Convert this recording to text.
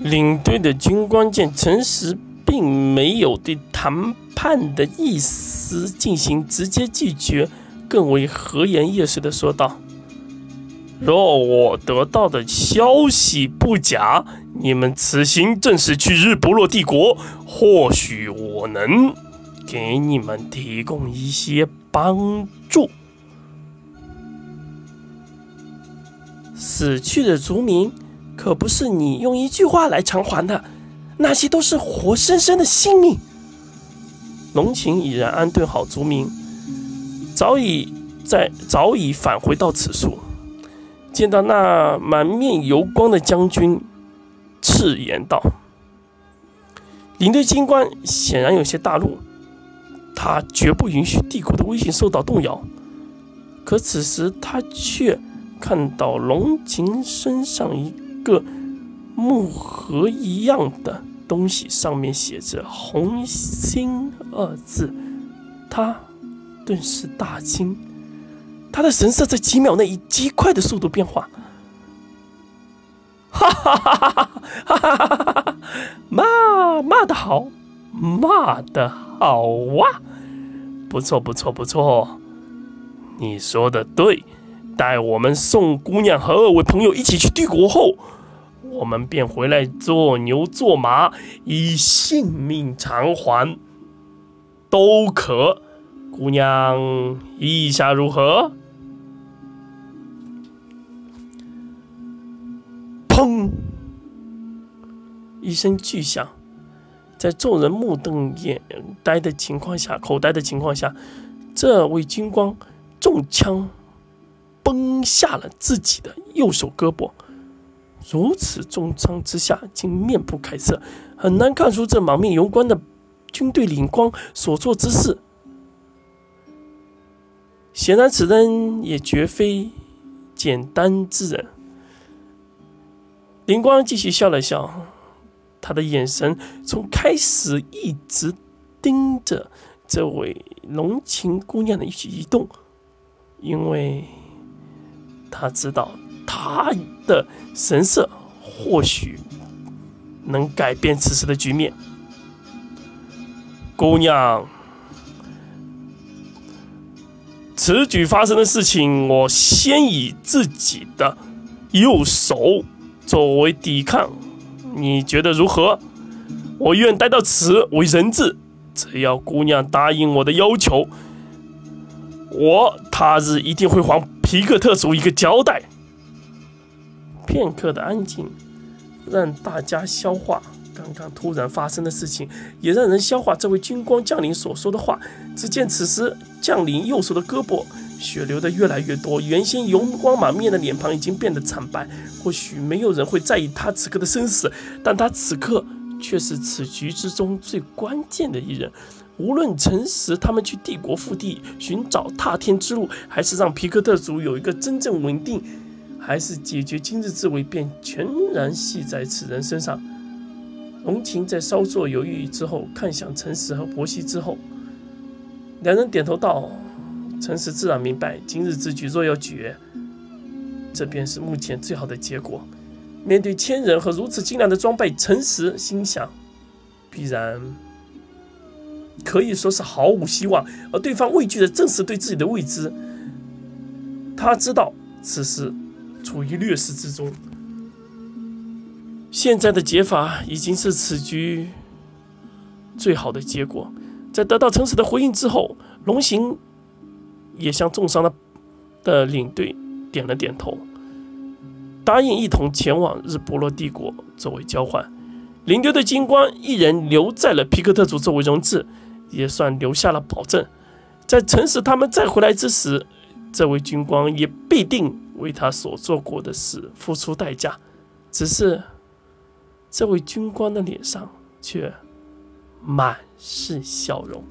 领队的军官见陈实并没有对谈判的意思进行直接拒绝，更为和颜悦色的说道：“若我得到的消息不假，你们此行正是去日不落帝国，或许我能给你们提供一些帮助。死去的族民。”可不是你用一句话来偿还的，那些都是活生生的性命。龙琴已然安顿好族民，早已在早已返回到此处，见到那满面油光的将军，赤言道：“领队军官显然有些大怒，他绝不允许帝国的威信受到动摇。可此时他却看到龙琴身上一。”个木盒一样的东西，上面写着“红星”二字。他顿时大惊，他的神色在几秒内以极快的速度变化。哈哈哈哈哈哈哈哈哈哈！骂骂的好，骂的好哇、啊！不错不错不错，你说的对。待我们送姑娘和二位朋友一起去帝国后，我们便回来做牛做马，以性命偿还，都可。姑娘意下如何？砰！一声巨响，在众人目瞪眼呆的情况下，口呆的情况下，这位军官中枪，崩下了自己的右手胳膊。如此重伤之下，竟面不改色，很难看出这满面油光的军队领光所做之事。显然，此人也绝非简单之人。灵光继续笑了笑，他的眼神从开始一直盯着这位浓情姑娘的一举一动，因为他知道。他的神色或许能改变此时的局面。姑娘，此举发生的事情，我先以自己的右手作为抵抗，你觉得如何？我愿待到此为人质，只要姑娘答应我的要求，我他日一定会还皮克特族一个交代。片刻的安静，让大家消化刚刚突然发生的事情，也让人消化这位军官将领所说的话。只见此时将领右手的胳膊血流的越来越多，原先油光满面的脸庞已经变得惨白。或许没有人会在意他此刻的生死，但他此刻却是此局之中最关键的一人。无论诚实他们去帝国腹地寻找踏天之路，还是让皮克特族有一个真正稳定。还是解决今日之危，便全然系在此人身上。龙琴在稍作犹豫之后，看向陈实和伯熙之后，两人点头道：“陈实自然明白，今日之局若要决，这便是目前最好的结果。面对千人和如此精良的装备，陈实心想，必然可以说是毫无希望。而对方畏惧的正是对自己的未知。他知道此时。”处于劣势之中，现在的解法已经是此局最好的结果。在得到诚实的回应之后，龙行也向重伤的的领队点了点头，答应一同前往日不落帝国作为交换。领队的军官一人留在了皮克特族作为人质，也算留下了保证。在诚实他们再回来之时，这位军官也必定。为他所做过的事付出代价，只是这位军官的脸上却满是笑容。